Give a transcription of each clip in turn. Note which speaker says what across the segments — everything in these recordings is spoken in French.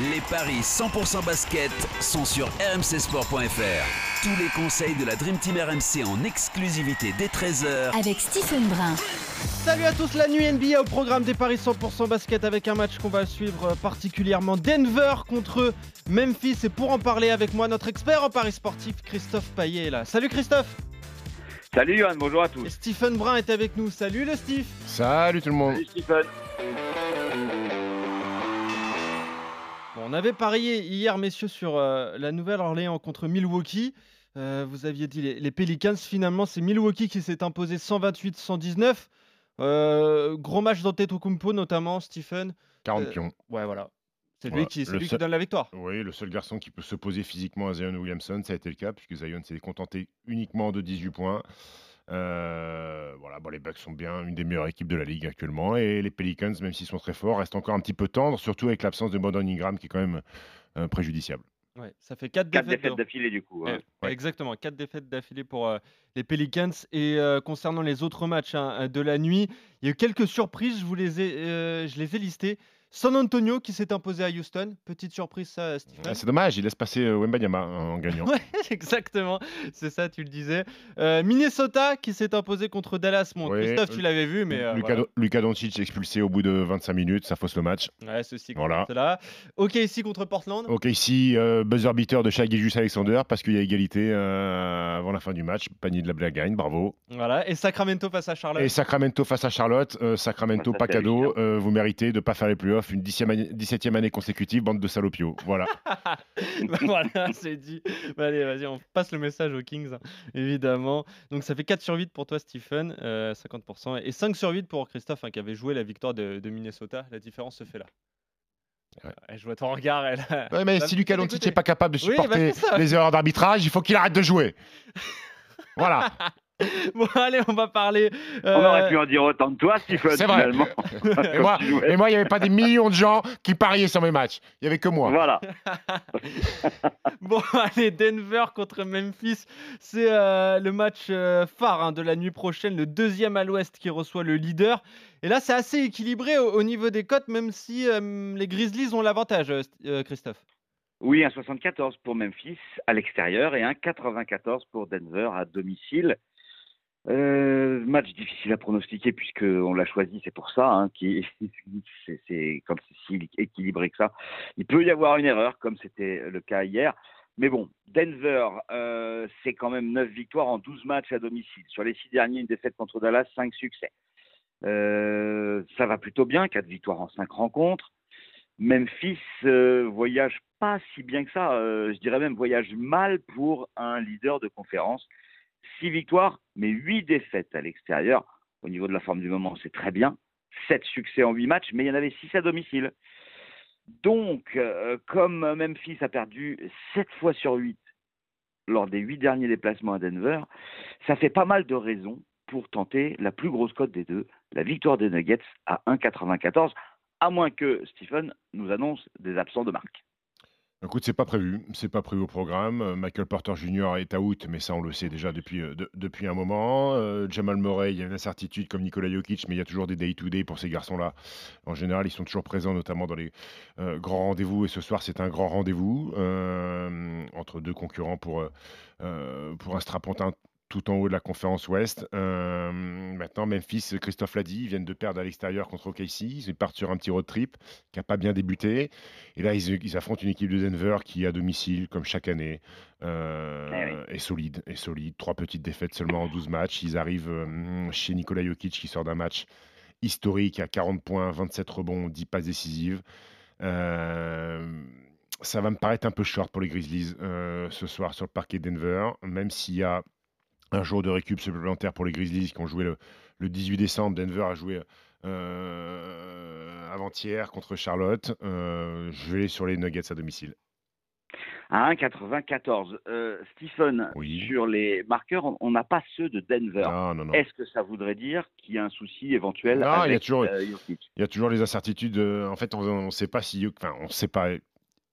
Speaker 1: Les paris 100% basket sont sur rmcsport.fr. Tous les conseils de la Dream Team RMC en exclusivité dès 13h
Speaker 2: Avec Stephen Brun.
Speaker 3: Salut à tous, la nuit NBA au programme des Paris 100% basket avec un match qu'on va suivre particulièrement Denver contre Memphis. Et pour en parler avec moi, notre expert en Paris sportif, Christophe Paillet est là. Salut Christophe
Speaker 4: Salut Johan, bonjour à
Speaker 3: Et
Speaker 4: tous.
Speaker 3: Stephen Brun est avec nous. Salut le Steve
Speaker 5: Salut tout le monde.
Speaker 4: Salut Stephen.
Speaker 3: On avait parié hier, messieurs, sur euh, la Nouvelle-Orléans contre Milwaukee. Euh, vous aviez dit les, les Pelicans. Finalement, c'est Milwaukee qui s'est imposé 128-119. Euh, gros match d'Antetokounmpo, notamment, Stephen.
Speaker 5: 40
Speaker 3: Euh,
Speaker 5: pions.
Speaker 3: Ouais, voilà. C'est lui, qui, qui donne la victoire.
Speaker 5: Oui, le seul garçon qui peut s'opposer physiquement à Zion Williamson, ça a été le cas, puisque Zion s'est contenté uniquement de 18 points. Euh, voilà, bon, les Bucks sont bien une des meilleures équipes de la ligue actuellement. Et les Pelicans, même s'ils sont très forts, restent encore un petit peu tendres, surtout avec l'absence de Brandon Ingram qui est quand même euh, préjudiciable.
Speaker 3: Ouais, ça fait 4
Speaker 4: Quatre
Speaker 3: défaites.
Speaker 4: d'affilée du coup. hein.
Speaker 3: Eh, Exactement, 4 défaites d'affilée pour euh, les Pelicans. Et euh, concernant les autres matchs hein, de la nuit, il y a eu quelques surprises, je, vous les ai, euh, je les ai listées. San Antonio qui s'est imposé à Houston. Petite surprise, ça, Stephen?
Speaker 5: Ah, c'est dommage, il laisse passer euh, Wembanyama en gagnant.
Speaker 3: Ouais, exactement, c'est ça, tu le disais. Euh, Minnesota qui s'est imposé contre Dallas. Bon,
Speaker 5: Oui,
Speaker 3: Christophe, tu
Speaker 5: euh,
Speaker 3: l'avais vu, mais. euh, voilà.
Speaker 5: Luka Doncic expulsé au bout de 25 minutes, ça fausse le match.
Speaker 3: Ouais, ceci
Speaker 5: Voilà.
Speaker 3: là. Ok, ici contre Portland.
Speaker 5: Ok, ici, euh, buzzer beater de Shai Gilgeous Alexander, parce qu'il y a égalité euh, avant la fin du match. Panier de la blague gagne, bravo.
Speaker 3: Voilà, et Sacramento face à Charlotte.
Speaker 5: Et Sacramento face à Charlotte. euh, Sacramento,
Speaker 4: Ça,
Speaker 5: pas cadeau. euh, vous méritez de ne pas faire les playoffs une 17e année, 17e année consécutive, bande de salopios. Voilà.
Speaker 3: voilà, c'est dit. Bah, allez, vas-y, on passe le message aux Kings, hein, évidemment. Donc ça fait 4 sur 8 pour toi, Stephen, euh, 50%, et 5 sur 8 pour Christophe, hein, qui avait joué la victoire de, de Minnesota. La différence se fait là.
Speaker 5: Ouais.
Speaker 3: Je vois ton regard. Elle,
Speaker 5: Ouais, mais
Speaker 3: Ça
Speaker 5: si Doncic
Speaker 3: dégoûter.
Speaker 5: n'est pas capable de
Speaker 3: Oui, bah,
Speaker 5: supporter les erreurs d'arbitrage, il faut qu'il arrête de jouer. Voilà.
Speaker 3: Bon, allez, on va parler.
Speaker 4: On
Speaker 3: euh,
Speaker 4: aurait pu en dire autant de toi, Stephen,
Speaker 5: C'est vrai.
Speaker 4: finalement.
Speaker 5: Et moi, et moi, il n'y avait pas des millions de gens qui pariaient sur mes matchs. Il n'y avait que moi.
Speaker 4: Voilà.
Speaker 3: Bon, allez, Denver contre Memphis, c'est euh, le match euh, phare hein, de la nuit prochaine, le deuxième à l'ouest qui reçoit le leader. Et là, c'est assez équilibré au, au niveau des cotes, même si euh, les Grizzlies ont l'avantage, St- Christophe.
Speaker 4: Oui, un 74 pour Memphis à l'extérieur et un 94 pour Denver à domicile. Euh, match difficile à pronostiquer puisque on l'a choisi, c'est pour ça. Hein, qui c'est, comme si équilibré que ça. Il peut y avoir une erreur comme c'était le cas hier. Mais bon, Denver, euh, c'est quand même 9 victoires en 12 matchs à domicile. Sur les 6 derniers, une défaite contre Dallas, 5 succès. Euh, ça va plutôt bien, 4 victoires en 5 rencontres. Memphis voyage pas si bien que ça. euh, je dirais même voyage mal pour un leader de conférence. Six victoires, mais huit défaites à l'extérieur. Au niveau de la forme du moment, c'est très bien. Sept succès en huit matchs, mais il y en avait six à domicile. Donc, euh, comme Memphis a perdu sept fois sur huit lors des huit derniers déplacements à Denver, ça fait pas mal de raisons pour tenter la plus grosse cote des deux, la victoire des Nuggets à 1,94 à moins que Stephen nous annonce des absents de marque.
Speaker 5: Écoute, c'est pas prévu, c'est pas prévu au programme. Euh, Michael Porter Jr. est out, mais ça on le sait déjà depuis, euh, de- depuis un moment. Euh, Jamal Murray, il y a une incertitude comme Nikola Jokic, mais il y a toujours des day-to-day pour ces garçons-là. En général, ils sont toujours présents, notamment dans les grands rendez-vous. Et ce soir, c'est un grand rendez-vous entre deux concurrents pour, pour un strapontin tout en haut de la conférence Ouest. Euh, maintenant, Memphis, Christophe l'a dit, ils viennent de perdre à l'extérieur contre OKC. Ils partent sur un petit road trip qui n'a pas bien débuté. Et là, ils, ils affrontent une équipe de Denver qui, à domicile, comme chaque année, euh, est solide. Est solide. Trois petites défaites seulement en 12 matchs. Ils arrivent euh, chez Nikola Jokic qui sort d'un match historique à 40 points, 27 rebonds, 10 passes décisives. Euh, ça va me paraître un peu short pour les Grizzlies euh, ce soir sur le parquet de Denver, même s'il y a un jour de récup supplémentaire pour les Grizzlies qui ont joué le, le 18 décembre. Denver a joué euh, avant-hier contre Charlotte. Euh, je vais sur les Nuggets à domicile.
Speaker 4: À 1,94. Euh, Stephen,
Speaker 5: Oui.
Speaker 4: sur les marqueurs, on- n'a pas ceux de Denver.
Speaker 5: Non, non, non.
Speaker 4: Est-ce que ça voudrait dire qu'il y a un souci éventuel
Speaker 5: Non, il y a
Speaker 4: avec
Speaker 5: toujours-
Speaker 4: euh,
Speaker 5: Il y a toujours les incertitudes. en fait, on ne sait pas si. Enfin, on sait pas.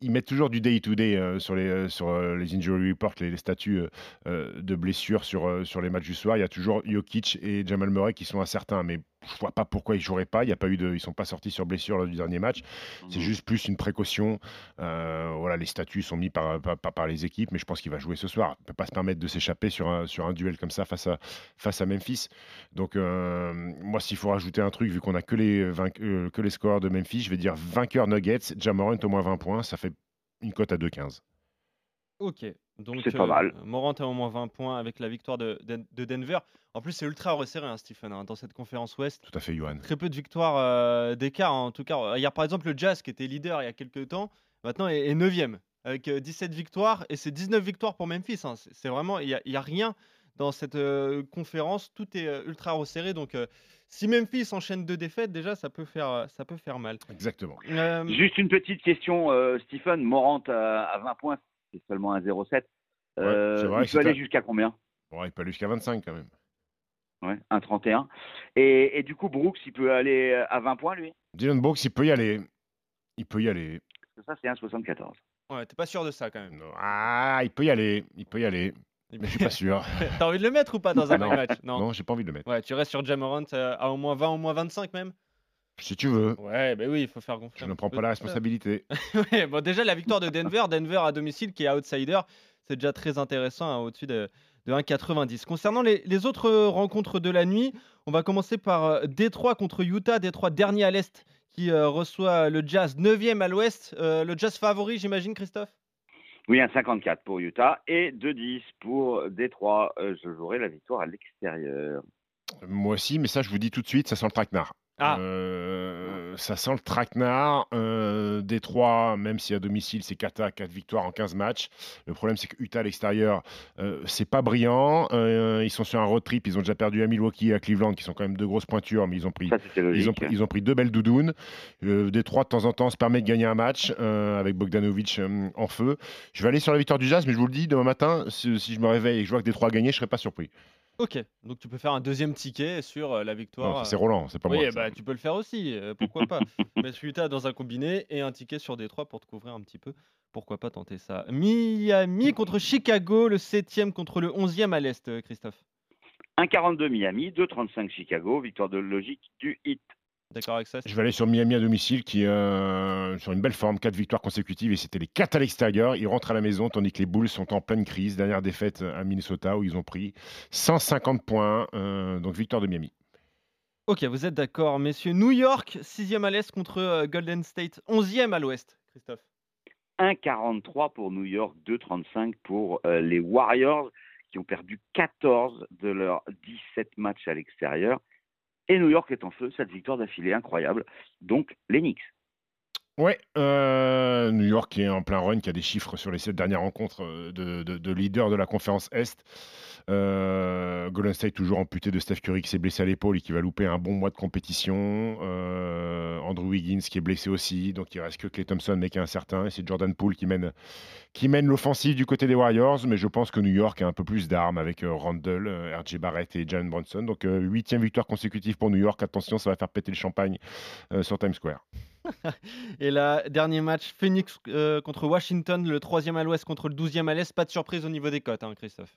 Speaker 5: Ils mettent toujours du day-to-day euh, sur, les, euh, sur euh, les injury reports, les, statuts de blessures sur, sur les matchs du soir. Il y a toujours Jokic et Jamal Murray qui sont incertains, mais je vois pas pourquoi ils joueraient pas. Il y a pas eu de, ils sont pas sortis sur blessure lors du dernier match. C'est
Speaker 4: Mhm.
Speaker 5: juste plus une précaution. Euh, voilà, les statuts sont mis par, par, les équipes, mais je pense qu'il va jouer ce soir. Il ne peut pas se permettre de s'échapper sur un, sur un duel comme ça face à, face à Memphis. Donc, euh, moi, s'il faut rajouter un truc, vu qu'on a que les, euh, que les scores de Memphis, je vais dire vainqueur Nuggets, Jamorant au moins 20 points, ça fait une cote à 2,15.
Speaker 3: Ok. Donc,
Speaker 4: C'est pas mal.
Speaker 3: Morant a au moins 20 points avec la victoire de, de- de Denver. En plus, c'est ultra resserré, hein, Stephen, hein, dans cette conférence Ouest.
Speaker 5: Tout à fait, Johan.
Speaker 3: Très peu de victoires euh, d'écart. hein. En tout cas, il y a par exemple le Jazz qui était leader il y a quelques temps, maintenant est, est 9 avec euh, 17 victoires et c'est 19 victoires pour Memphis. hein. C'est c'est vraiment, il n'y a, il y a rien dans cette euh, conférence. Tout est euh, ultra resserré. Donc, euh, si Memphis enchaîne deux défaites, déjà, ça peut faire, euh, ça peut faire mal.
Speaker 5: Exactement.
Speaker 3: Euh,
Speaker 4: Juste une petite question, euh, Stephen. Morant à, à 20 points, c'est seulement un 0,7. Euh,
Speaker 5: c'est vrai
Speaker 4: il peut aller
Speaker 5: un-
Speaker 4: jusqu'à combien?
Speaker 5: Bon, il peut aller jusqu'à 25 quand même.
Speaker 4: Ouais, un 31. Et, et du coup, Brooks, il peut aller euh, à 20 points, lui?
Speaker 5: Dylan Brooks, il peut y aller. Il peut y aller.
Speaker 4: Parce que Ça, c'est un 74.
Speaker 3: ouais, t'es pas sûr de ça quand même.
Speaker 5: Non. Ah, il peut y aller. Il peut y aller. Mais je suis pas sûr.
Speaker 3: T'as envie de le mettre ou pas dans un
Speaker 5: Non.
Speaker 3: match?
Speaker 5: Non, j'ai pas envie de le mettre.
Speaker 3: Ouais, tu restes sur Jamorant euh, à au moins 20, au moins 25 même?
Speaker 5: Si tu veux.
Speaker 3: Ouais, bah oui, il faut faire
Speaker 5: Je
Speaker 3: confiance.
Speaker 5: ne prends pas la responsabilité.
Speaker 3: Ouais, bon, déjà, la victoire de Denver, Denver à domicile qui est outsider, c'est déjà très intéressant, hein, au-dessus de, de 1,90. Concernant les, les autres rencontres de la nuit, on va commencer par euh, Détroit contre Utah, Détroit dernier à l'Est qui euh, reçoit le Jazz 9e à l'Ouest. Euh, le Jazz favori, j'imagine, Christophe?
Speaker 4: Oui, un 54 pour Utah et 2-10 pour Détroit. Euh, je jouerai la victoire à l'extérieur.
Speaker 5: Moi aussi, mais ça, je vous dis tout de suite, ça sent le traquenard.
Speaker 3: Ah.
Speaker 5: Euh, ça sent le traquenard. Euh, Détroit, même si à domicile, c'est 4 à 4 victoires en 15 matchs. Le problème, c'est que Utah à l'extérieur, euh, c'est pas brillant. Euh, ils sont sur un road trip. Ils ont déjà perdu à Milwaukee et à Cleveland, qui sont quand même deux grosses pointures, mais ils ont pris.
Speaker 4: Ça, c'était logique.
Speaker 5: Ils ont, pris, ils ont pris deux belles doudounes. Euh, Détroit, de temps en temps, se permet de gagner un match euh, avec Bogdanovic euh, en feu. Je vais aller sur la victoire du Jazz, mais je vous le dis, demain matin, si, si je me réveille et que je vois que Détroit a gagné, je serai pas surpris.
Speaker 3: Ok, donc tu peux faire un deuxième ticket sur euh, la victoire.
Speaker 5: Non,
Speaker 3: euh,
Speaker 5: c'est Roland, c'est pas
Speaker 3: oui,
Speaker 5: moi.
Speaker 3: eh
Speaker 5: ça.
Speaker 3: bah, tu peux le faire aussi, euh, pourquoi pas. Mettre Utah dans un combiné et un ticket sur Détroit pour te couvrir un petit peu. Pourquoi pas tenter ça Miami contre Chicago, le 7e contre le 11e à l'Est, Christophe.
Speaker 4: 1,42 Miami, 2,35 Chicago, victoire de logique du hit.
Speaker 3: D'accord avec ça
Speaker 5: Je vais aller sur Miami à domicile qui est euh, sur une belle forme, quatre victoires consécutives et c'était les quatre à l'extérieur. Ils rentrent à la maison tandis que les Bulls sont en pleine crise. Dernière défaite à Minnesota où ils ont pris 150 points. euh, donc victoire de Miami.
Speaker 3: Ok, vous êtes d'accord, messieurs. New York, 6e à l'Est contre euh, Golden State, 11e à l'Ouest, Christophe.
Speaker 4: 1,43 pour New York, 2,35 pour euh, les Warriors qui ont perdu 14 de leurs 17 matchs à l'extérieur. Et New York est en feu, cette victoire d'affilée incroyable. Donc les Knicks.
Speaker 5: Ouais, euh, New York qui est en plein run, qui a des chiffres sur les sept dernières rencontres euh, de, de, de leader de la conférence Est. Euh, Golden State toujours amputé de Steph Curry qui s'est blessé à l'épaule et qui va louper un bon mois de compétition. Andrew Wiggins qui est blessé aussi, donc il reste que Clay Thompson mais qui est incertain. Et c'est Jordan Poole qui mène, qui mène l'offensive du côté des Warriors. Mais je pense que New York a un peu plus d'armes avec euh, RJ Barrett et Jalen Brunson. Donc huitième victoire consécutive pour New York. Attention, ça va faire péter le champagne sur Times Square.
Speaker 3: Et là, dernier match, Phoenix euh, contre Washington, le 3e à l'Ouest contre le 12e à l'Est. Pas de surprise au niveau des cotes, hein, Christophe.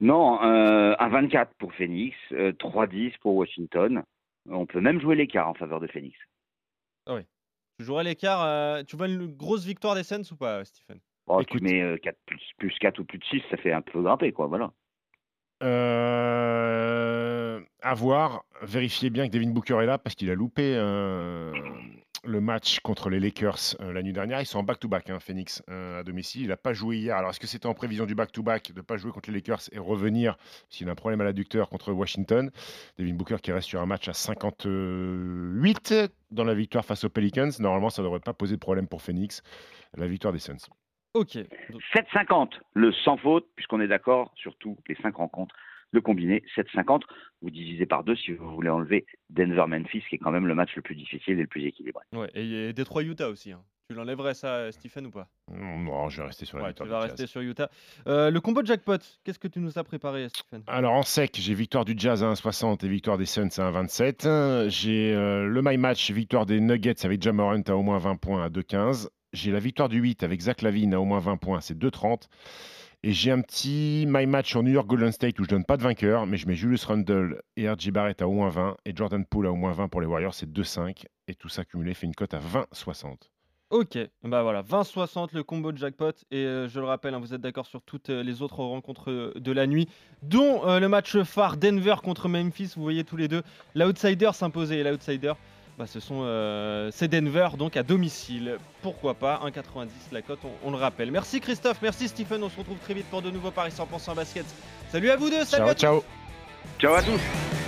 Speaker 4: Non, euh, un 24 pour Phoenix, euh, 3,10 pour Washington. On peut même jouer l'écart en faveur de Phoenix.
Speaker 3: Tu jouerais l'écart. euh, tu vois une grosse victoire des Suns ou pas, Stephen?
Speaker 4: Oh,
Speaker 5: Écoute.
Speaker 4: tu mets euh, 4 plus, plus 4 ou plus de 6, ça fait un peu grimper, quoi. Voilà.
Speaker 5: Euh, à voir. Vérifiez bien que Devin Booker est là parce qu'il a loupé euh, le match contre les Lakers euh, la nuit dernière. Ils sont en back-to-back, hein, Phoenix, euh, à domicile. Il n'a pas joué hier. Alors, est-ce que c'était en prévision du back-to-back de ne pas jouer contre les Lakers et revenir s'il a un problème à l'adducteur contre Washington? Devin Booker qui reste sur un match à 58 dans la victoire face aux Pelicans. Normalement, ça ne devrait pas poser de problème pour Phoenix. La victoire des Suns.
Speaker 3: Ok. Donc,
Speaker 4: 7,50 le sans faute, puisqu'on est d'accord sur tous les 5 rencontres Le combiné 7,50. Vous divisez par deux si vous voulez enlever Denver-Memphis, qui est quand même le match le plus difficile et le plus équilibré.
Speaker 3: Ouais, et Détroit-Utah aussi. Hein. Tu l'enlèverais ça, Stephen, ou pas?
Speaker 5: Non, je vais rester sur la
Speaker 3: ouais, Tu vas rester sur Utah. Euh, le combo jackpot, qu'est-ce que tu nous as préparé, Stephen?
Speaker 5: Alors en sec, j'ai victoire du Jazz à 1,60 et victoire des Suns à 1,27. J'ai euh, le My Match, victoire des Nuggets avec Jamorant à au moins 20 points à 2,15. J'ai la victoire du 8 avec Zach Lavine à au moins 20 points, c'est 2,30. Et j'ai un petit My Match sur New York Golden State où je donne pas de vainqueur, mais je mets Julius Randle et RJ Barrett à au moins 20 et Jordan Poole à au moins 20 pour les Warriors, c'est 2,5. Et tout ça cumulé fait une cote à 20,60.
Speaker 3: Ok, bah voilà, 20-60 le combo de jackpot. Et euh, je le rappelle, hein, vous êtes d'accord sur toutes euh, les autres rencontres euh, de la nuit, dont le match phare Denver contre Memphis. Vous voyez tous les deux l'outsider s'imposer. Et l'outsider, bah, ce sont c'est Denver, donc à domicile. Pourquoi pas 1,90 la cote, on, le rappelle. Merci Christophe, merci Stephen. On se retrouve très vite pour de nouveaux paris 100% basket. Salut à vous deux, salut
Speaker 5: ciao, ciao.
Speaker 4: Ciao à tous.